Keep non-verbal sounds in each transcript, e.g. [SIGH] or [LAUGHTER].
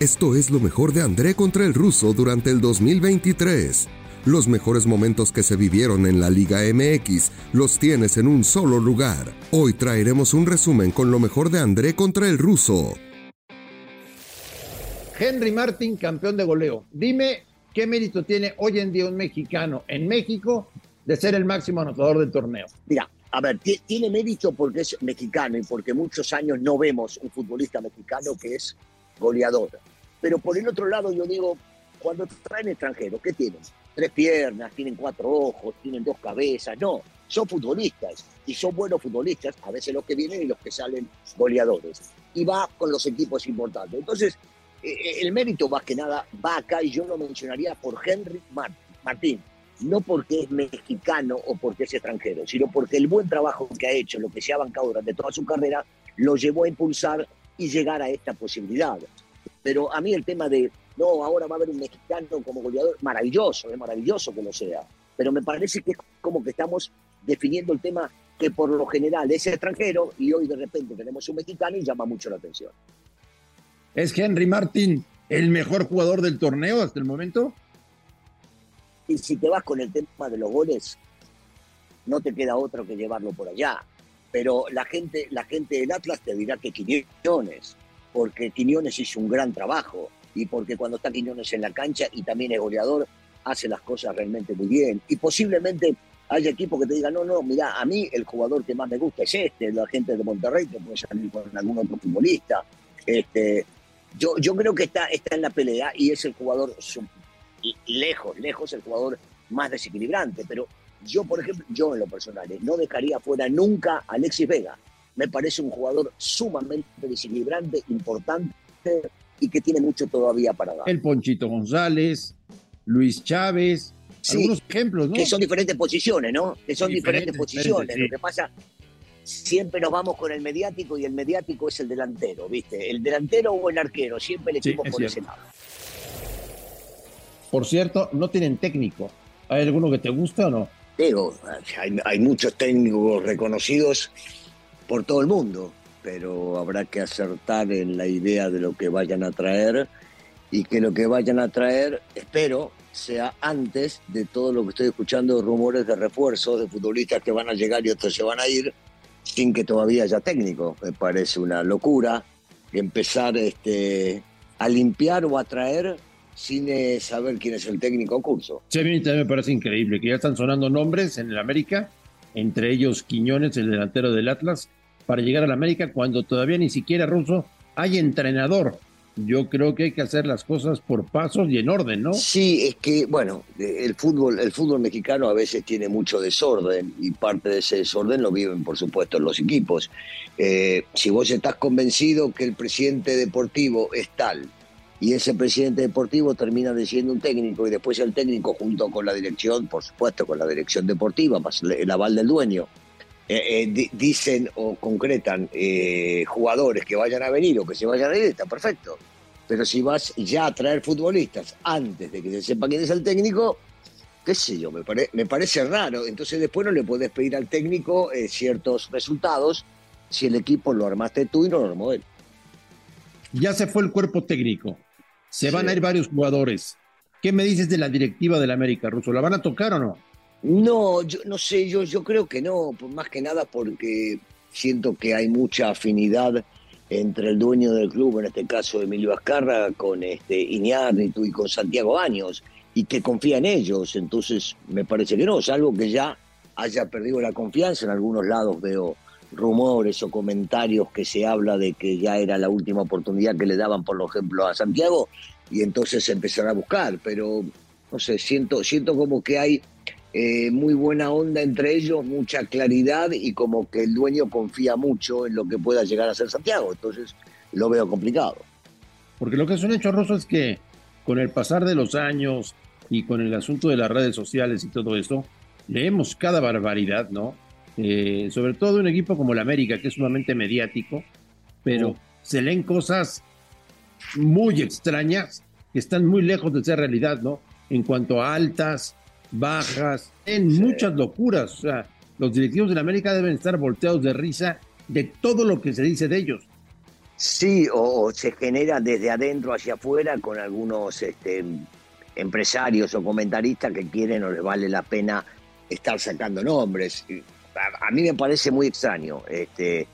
Esto es lo mejor de André contra el ruso durante el 2023. Los mejores momentos que se vivieron en la Liga MX los tienes en un solo lugar. Hoy traeremos un resumen con lo mejor de André contra el ruso. Henry Martin, campeón de goleo. Dime qué mérito tiene hoy en día un mexicano en México de ser el máximo anotador del torneo. Mira, a ver, tiene mérito porque es mexicano y porque muchos años no vemos un futbolista mexicano que es goleador. Pero por el otro lado, yo digo, cuando traen extranjeros, ¿qué tienen? Tres piernas, tienen cuatro ojos, tienen dos cabezas. No, son futbolistas y son buenos futbolistas, a veces los que vienen y los que salen goleadores. Y va con los equipos importantes. Entonces, eh, eh, el mérito más que nada va acá y yo lo mencionaría por Henry Martín. No porque es mexicano o porque es extranjero, sino porque el buen trabajo que ha hecho, lo que se ha bancado durante toda su carrera, lo llevó a impulsar y llegar a esta posibilidad. Pero a mí el tema de, no, ahora va a haber un mexicano como goleador, maravilloso, es maravilloso que lo sea. Pero me parece que es como que estamos definiendo el tema que por lo general es extranjero y hoy de repente tenemos un mexicano y llama mucho la atención. ¿Es Henry Martin el mejor jugador del torneo hasta el momento? Y si te vas con el tema de los goles, no te queda otro que llevarlo por allá. Pero la gente, la gente del Atlas te dirá que Quiñones, porque Quiñones hizo un gran trabajo y porque cuando está Quiñones en la cancha y también es goleador, hace las cosas realmente muy bien. Y posiblemente haya equipos que te digan, no, no, mira, a mí el jugador que más me gusta es este, la gente de Monterrey, que puede salir con algún otro futbolista. Este, yo, yo creo que está, está en la pelea y es el jugador lejos, lejos el jugador más desequilibrante. Pero yo, por ejemplo, yo en lo personal, eh, no dejaría fuera nunca a Alexis Vega me parece un jugador sumamente desequilibrante, importante y que tiene mucho todavía para dar. El Ponchito González, Luis Chávez, algunos ejemplos, ¿no? Que son diferentes posiciones, ¿no? Que son diferentes, posiciones. Lo que pasa, siempre nos vamos con el mediático y el mediático es el delantero, ¿viste? El delantero o el arquero, siempre el equipo por ese lado. Por cierto, no tienen técnico. ¿Hay alguno que te gusta o no? Digo, hay, muchos técnicos reconocidos por todo el mundo, pero habrá que acertar en la idea de lo que vayan a traer y que lo que vayan a traer, espero, sea antes de todo lo que estoy escuchando, rumores de refuerzo de futbolistas que van a llegar y otros se van a ir, sin que todavía haya técnico. Me parece una locura empezar este, a limpiar o a traer sin eh, saber quién es el técnico curso. Sí, a mí también me parece increíble que ya están sonando nombres en el América, entre ellos Quiñones, el delantero del Atlas, para llegar a la América cuando todavía ni siquiera Russo hay entrenador. Yo creo que hay que hacer las cosas por pasos y en orden, ¿no? Sí, es que, bueno, el fútbol, el fútbol mexicano a veces tiene mucho desorden y parte de ese desorden lo viven, por supuesto, los equipos. Eh, si vos estás convencido que el presidente deportivo es tal y ese presidente deportivo termina siendo un técnico y después el técnico junto con la dirección, por supuesto, con la dirección deportiva, más el aval del dueño, eh, eh, dicen o concretan eh, jugadores que vayan a venir o que se vayan a ir, está perfecto. Pero si vas ya a traer futbolistas antes de que se sepa quién es el técnico, qué sé yo, me, parece raro. Entonces después no le puedes pedir al técnico ciertos resultados si el equipo lo armaste tú y no lo armó él. Ya se fue el cuerpo técnico. Se van a ir varios jugadores. ¿Qué me dices de la directiva del América, Russo? ¿La van a tocar o no? No, yo no sé, yo, yo creo que no, más que nada porque siento que hay mucha afinidad entre el dueño del club, en este caso Emilio Azcarra, con este Iñárritu y con Santiago Años, y que confía en ellos, entonces me parece que no, salvo que ya haya perdido la confianza, en algunos lados veo rumores o comentarios que se habla de que ya era la última oportunidad que le daban, por ejemplo, a Santiago, y entonces empezará a buscar, pero no sé, siento, siento como que hay eh, muy buena onda entre ellos, mucha claridad y como que el dueño confía mucho en lo que pueda llegar a ser Santiago. Entonces lo veo complicado. Porque lo que es un hecho, Rosso, es que con el pasar de los años y con el asunto de las redes sociales y todo esto, leemos cada barbaridad, ¿no? Eh, sobre todo un equipo como el América, que es sumamente mediático, pero oh. se leen cosas muy extrañas que están muy lejos de ser realidad, ¿no? En cuanto a altas, bajas, en muchas locuras. O sea, los directivos de la América deben estar volteados de risa de todo lo que se dice de ellos. Sí, o, se genera desde adentro hacia afuera con algunos este, empresarios o comentaristas que quieren o les vale la pena estar sacando nombres. A, mí me parece muy extraño. Este,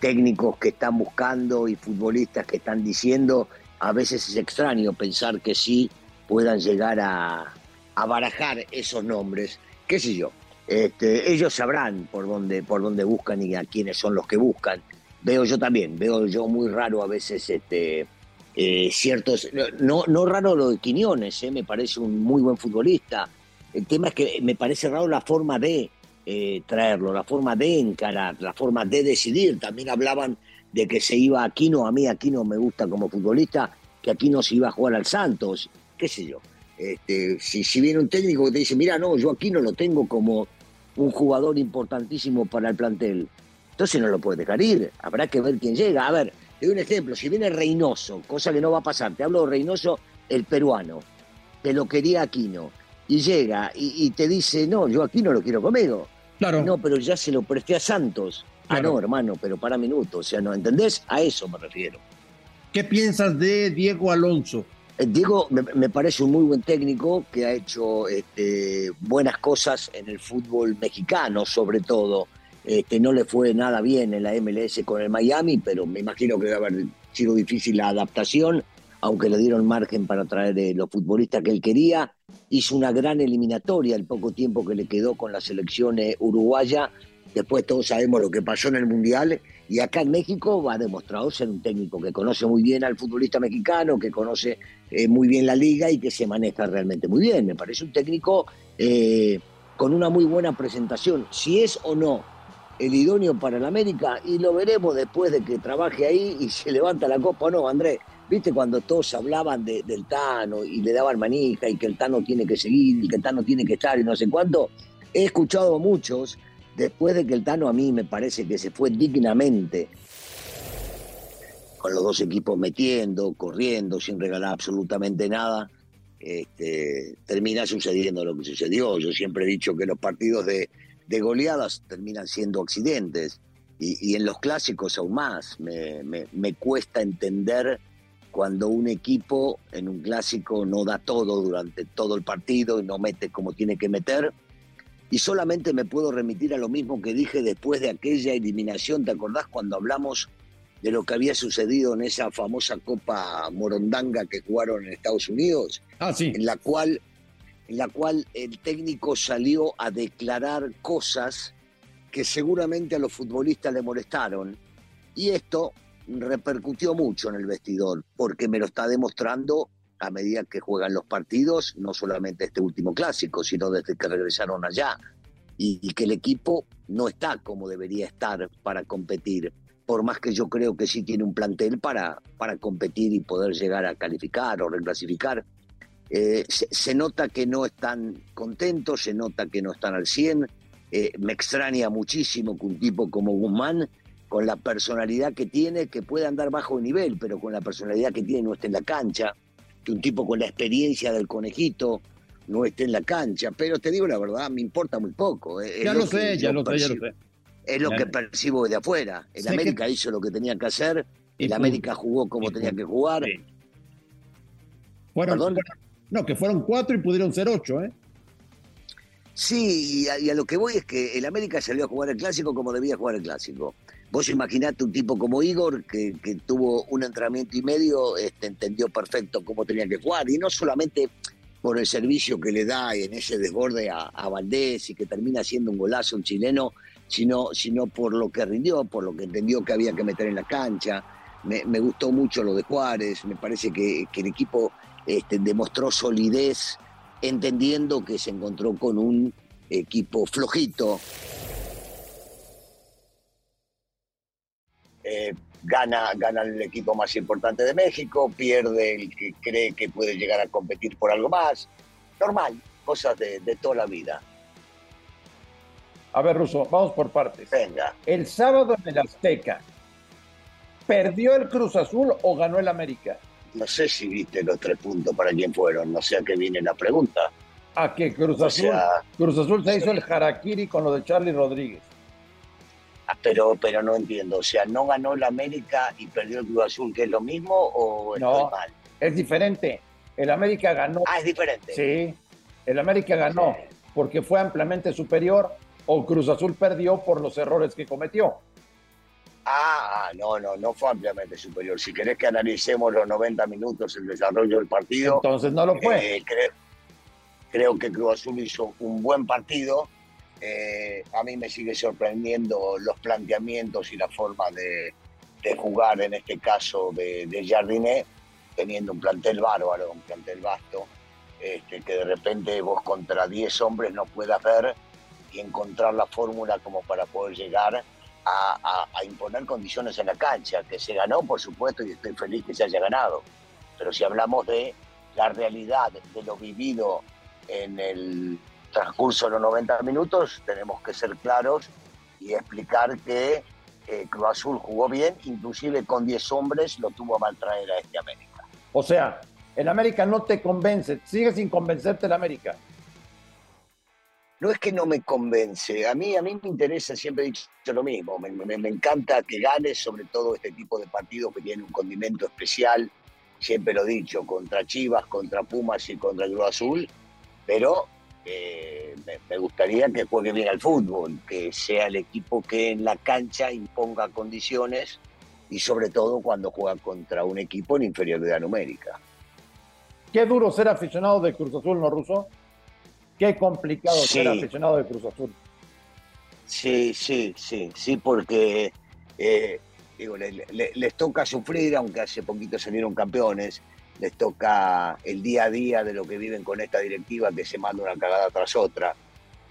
técnicos que están buscando y futbolistas que están diciendo, a veces es extraño pensar que sí puedan llegar a, barajar esos nombres, qué sé yo. Este, ellos sabrán por dónde, por dónde buscan y a quiénes son los que buscan. Veo yo también, veo yo muy raro a veces este, eh, ciertos, no, no raro lo de Quiñones, eh, me parece un muy buen futbolista. El tema es que me parece raro la forma de eh, traerlo, la forma de encarar, la forma de decidir. También hablaban de que se iba Aquino, a mí Aquino me gusta como futbolista, que Aquino se iba a jugar al Santos, qué sé yo. Este, si, viene un técnico que te dice, mira, no, yo Aquino lo tengo como un jugador importantísimo para el plantel, entonces no lo puede dejar ir, habrá que ver quién llega. A ver, te doy un ejemplo, si viene Reynoso, cosa que no va a pasar, te hablo de Reynoso, el peruano, te lo quería Aquino, y llega y, te dice, no, yo aquí no lo quiero conmigo. Claro. No, pero ya se lo presté a Santos. Ah, no, hermano, pero para minutos. O sea, ¿no entendés? A eso me refiero. ¿Qué piensas de Diego Alonso? Eh, Diego me, parece un muy buen técnico que ha hecho este, buenas cosas en el fútbol mexicano, sobre todo. Este, no le fue nada bien en la MLS con el Miami, pero me imagino que debe haber sido difícil la adaptación, aunque le dieron margen para traer eh, los futbolistas que él quería hizo una gran eliminatoria el poco tiempo que le quedó con la selección eh, uruguaya. Después todos sabemos lo que pasó en el Mundial y acá en México ha demostrado ser un técnico que conoce muy bien al futbolista mexicano, que conoce eh, muy bien la liga y que se maneja realmente muy bien. Me parece un técnico con una muy buena presentación. Si es o no el idóneo para el América, y lo veremos después de que trabaje ahí y se levanta la copa o no, Andrés. ¿Viste cuando todos hablaban del Tano y le daban manija y que el Tano tiene que seguir y que el Tano tiene que estar y no sé cuánto? He escuchado a muchos, después de que el Tano a mí me parece que se fue dignamente, con los dos equipos metiendo, corriendo, sin regalar absolutamente nada, este, termina sucediendo lo que sucedió. Yo siempre he dicho que los partidos de, goleadas terminan siendo accidentes. Y, en los clásicos aún más. Me, me cuesta entender cuando un equipo en un clásico no da todo durante todo el partido y no mete como tiene que meter. Y solamente me puedo remitir a lo mismo que dije después de aquella eliminación, ¿te acordás cuando hablamos de lo que había sucedido en esa famosa Copa Morondanga que jugaron en Estados Unidos? Ah, sí. En la cual, en la cual el técnico salió a declarar cosas que seguramente a los futbolistas le molestaron. Y esto repercutió mucho en el vestidor, porque me lo está demostrando a medida que juegan los partidos, no solamente este último clásico, sino desde que regresaron allá, y, que el equipo no está como debería estar para competir, por más que yo creo que sí tiene un plantel para, para competir y poder llegar a calificar o reclasificar. Eh, se, nota que no están contentos, se nota que no están al 100. Eh, me extraña muchísimo que un tipo como Guzmán con la personalidad que tiene, que puede andar bajo nivel, pero con la personalidad que tiene no esté en la cancha, que un tipo con la experiencia del conejito no esté en la cancha, pero te digo la verdad, me importa muy poco. Eh, ya lo, sé, ya lo sé, ya lo sé. Es lo que percibo de afuera. El América hizo lo que tenía que hacer, el América jugó como tenía que jugar. Fueron, no, que fueron cuatro y pudieron ser ocho, ¿eh? Sí, y a, lo que voy es que el América salió a jugar el clásico como debía jugar el clásico. Vos imaginate un tipo como Igor, que, tuvo un entrenamiento y medio, este, entendió perfecto cómo tenía que jugar, y no solamente por el servicio que le da en ese desborde a, Valdés y que termina siendo un golazo un chileno, sino, sino por lo que rindió, por lo que entendió que había que meter en la cancha. Me, gustó mucho lo de Juárez, me parece que, el equipo este, demostró solidez, entendiendo que se encontró con un equipo flojito, Eh, gana, gana el equipo más importante de México, pierde el que cree que puede llegar a competir por algo más. Normal, cosas de, toda la vida. A ver, Russo, vamos por partes. Venga. El sábado en el Azteca, ¿perdió el Cruz Azul o ganó el América? No sé si viste los tres puntos para quién fueron, no sé a qué viene la pregunta. ¿A qué Cruz Azul? Cruz Azul se hizo el harakiri con lo de Charlie Rodríguez. Pero, pero no entiendo, o sea, ¿no ganó la América y perdió el Cruz Azul, que es lo mismo o no, mal? Es diferente. El América ganó. Ah, es diferente. Sí, el América ganó porque fue ampliamente superior o Cruz Azul perdió por los errores que cometió. Ah, ah, no, no, no fue ampliamente superior. Si querés que analicemos los 90 minutos, el desarrollo del partido. Entonces no lo fue. Eh, creo, que Cruz Azul hizo un buen partido. Eh, a mí me sigue sorprendiendo los planteamientos y la forma de, jugar, en este caso de, de Jardiné, teniendo un plantel bárbaro, un plantel vasto, este, que de repente vos contra 10 hombres no puedas ver y encontrar la fórmula como para poder llegar a, imponer condiciones en la cancha, que se ganó, por supuesto, y estoy feliz que se haya ganado. Pero si hablamos de la realidad de lo vivido en el transcurso de los 90 minutos, tenemos que ser claros y explicar que eh, Cruz Azul jugó bien, inclusive con 10 hombres lo tuvo a mal traer a este América. O sea, el América no te convence, sigue sin convencerte el América no es que no me convence, a mí, a mí me interesa, siempre he dicho lo mismo, me, me, encanta que gane, sobre todo este tipo de partidos que tienen un condimento especial, siempre lo he dicho, contra Chivas, contra Pumas y contra Cruz Azul, pero eh, me, gustaría que juegue bien al fútbol, que sea el equipo que en la cancha imponga condiciones y sobre todo cuando juega contra un equipo en inferioridad numérica. Qué duro ser aficionado de Cruz Azul, ¿no, Ruso? Qué complicado ser aficionado de Cruz Azul. Sí, sí, sí, sí, porque eh, digo, les toca sufrir, aunque hace poquito salieron campeones, les toca el día a día de lo que viven con esta directiva que se manda una cagada tras otra.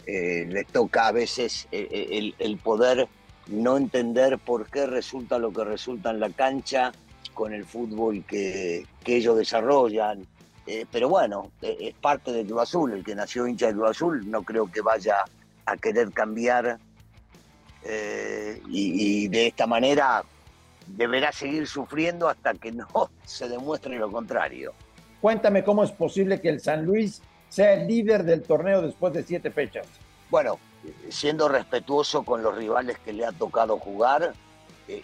Eh, les toca a veces eh, el, poder no entender por qué resulta lo que resulta en la cancha con el fútbol que, ellos desarrollan, eh, pero bueno, eh, es parte del Cruz Azul, el que nació hincha del Cruz Azul, no creo que vaya a querer cambiar eh, y, de esta manera deberá seguir sufriendo hasta que no [LAUGHS] se demuestre lo contrario. Cuéntame cómo es posible que el San Luis sea el líder del torneo después de siete fechas. Bueno, siendo respetuoso con los rivales que le ha tocado jugar,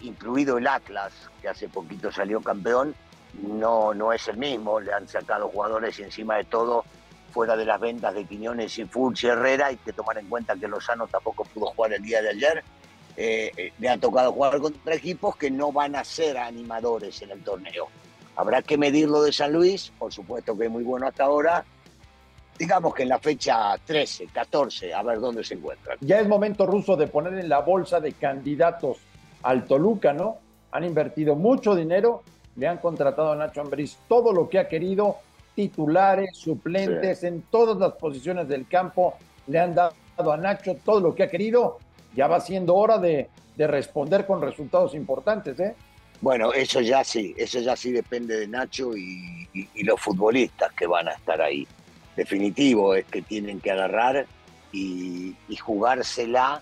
incluido el Atlas, que hace poquito salió campeón, no, no es el mismo, le han sacado jugadores y encima de todo, fuera de las ventas de Quiñones y Fulci Herrera, hay que tomar en cuenta que Lozano tampoco pudo jugar el día de ayer. Eh, eh, le ha tocado jugar contra equipos que no van a ser animadores en el torneo. Habrá que medirlo de San Luis, por supuesto que es muy bueno hasta ahora. Digamos que en la fecha 13, 14, a ver dónde se encuentran. Ya es momento ruso de poner en la bolsa de candidatos al Toluca, ¿no? Han invertido mucho dinero le han contratado a Nacho Ambriz todo lo que ha querido, titulares, suplentes, en todas las posiciones del campo, le han dado a Nacho todo lo que ha querido. Ya va siendo hora de, responder con resultados importantes, ¿eh? Bueno, eso ya sí, eso ya sí depende de Nacho y, los futbolistas que van a estar ahí. Definitivo es que tienen que agarrar y, jugársela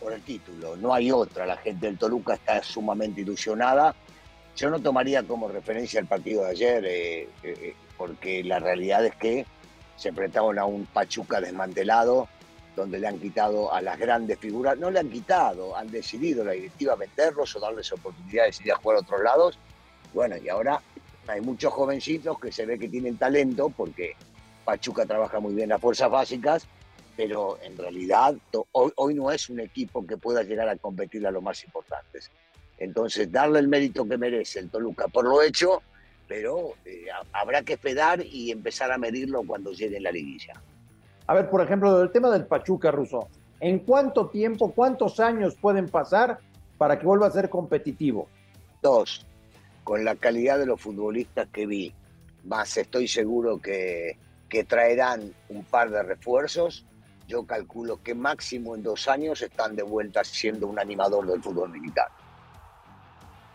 por el título. No hay otra. La gente del Toluca está sumamente ilusionada yo no tomaría como referencia el partido de ayer, eh, eh, porque la realidad es que se enfrentaron a un Pachuca desmantelado, donde le han quitado a las grandes figuras, no le han quitado, han decidido la directiva meterlos o darles oportunidades de ir a jugar a otros lados. Bueno, y ahora hay muchos jovencitos que se ve que tienen talento, porque Pachuca trabaja muy bien las fuerzas básicas, pero en realidad hoy, hoy no es un equipo que pueda llegar a competir a los más importantes. Entonces, darle el mérito que merece el Toluca por lo hecho, pero eh, habrá que esperar y empezar a medirlo cuando llegue la liguilla. A ver, por ejemplo, el tema del Pachuca, Russo. ¿En cuánto tiempo, cuántos años pueden pasar para que vuelva a ser competitivo? Dos. Con la calidad de los futbolistas que vi, más estoy seguro que, que traerán un par de refuerzos, yo calculo que máximo en dos años están de vuelta siendo un animador del fútbol militar.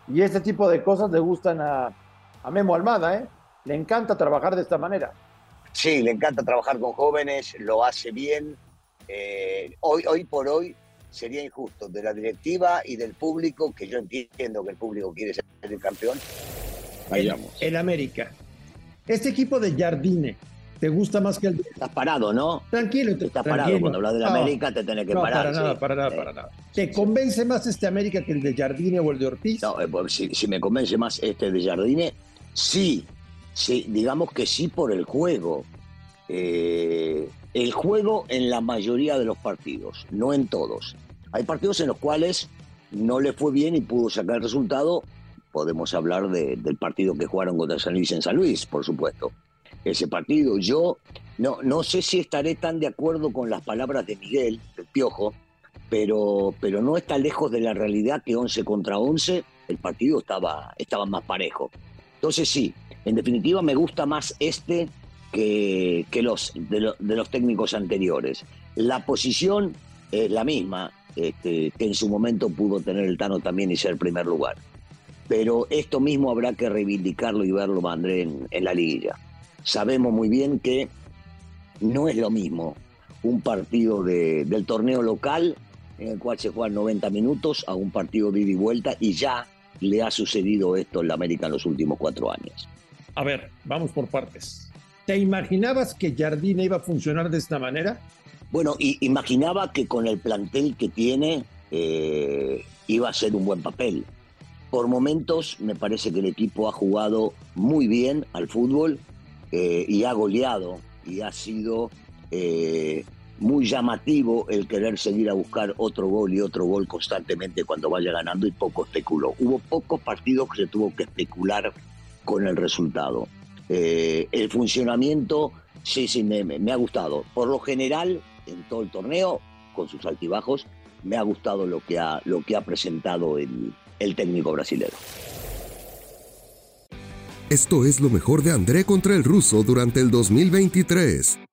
Y ese tipo de cosas le gustan a, Memo Almada, ¿eh? Le encanta trabajar de esta manera. Sí, le encanta trabajar con jóvenes, lo hace bien. Eh, hoy, hoy por hoy sería injusto de la directiva y del público, que yo entiendo que el público quiere ser el campeón. Vayamos. El, América. Este equipo de Jardine ¿Te gusta más que el Estás parado, ¿no? Tranquilo, te, estás tranquilo. parado. Cuando hablas de la América te tenés que no, parar. Para nada, para nada, para nada. ¿Te convence más este América que el de Jardine o el de Ortiz? No, eh, pues, si, si, me convence más este de Jardine, sí. Sí digamos que sí por el juego. Eh, el juego en la mayoría de los partidos, no en todos. Hay partidos en los cuales no le fue bien y pudo sacar el resultado. Podemos hablar de, del partido que jugaron contra San Luis en San Luis, por supuesto. Ese partido, yo no, no sé si estaré tan de acuerdo con las palabras de Miguel, el Piojo, pero, pero no está lejos de la realidad que 11 contra 11 el partido estaba, estaba más parejo. Entonces sí, en definitiva me gusta más este que, que los, de, de, los técnicos anteriores. La posición es la misma, este, que en su momento pudo tener el Tano también y ser primer lugar. Pero esto mismo habrá que reivindicarlo y verlo, André, en, en la liguilla. Sabemos muy bien que no es lo mismo un partido de, del torneo local en el cual se juegan 90 minutos a un partido de ida y vuelta y ya le ha sucedido esto en la América en los últimos cuatro años. A ver, vamos por partes. ¿Te imaginabas que Jardine iba a funcionar de esta manera? Bueno, y, imaginaba que con el plantel que tiene eh, iba a ser un buen papel. Por momentos me parece que el equipo ha jugado muy bien al fútbol eh, y ha goleado y ha sido eh, muy llamativo el querer seguir a buscar otro gol y otro gol constantemente cuando vaya ganando y poco especuló. Hubo pocos partidos que se tuvo que especular con el resultado. Eh, el funcionamiento, sí, sí, me, me, ha gustado. Por lo general, en todo el torneo, con sus altibajos, me ha gustado lo que ha, lo que ha presentado el, el técnico brasileño. Esto es lo mejor de André contra el ruso durante el 2023.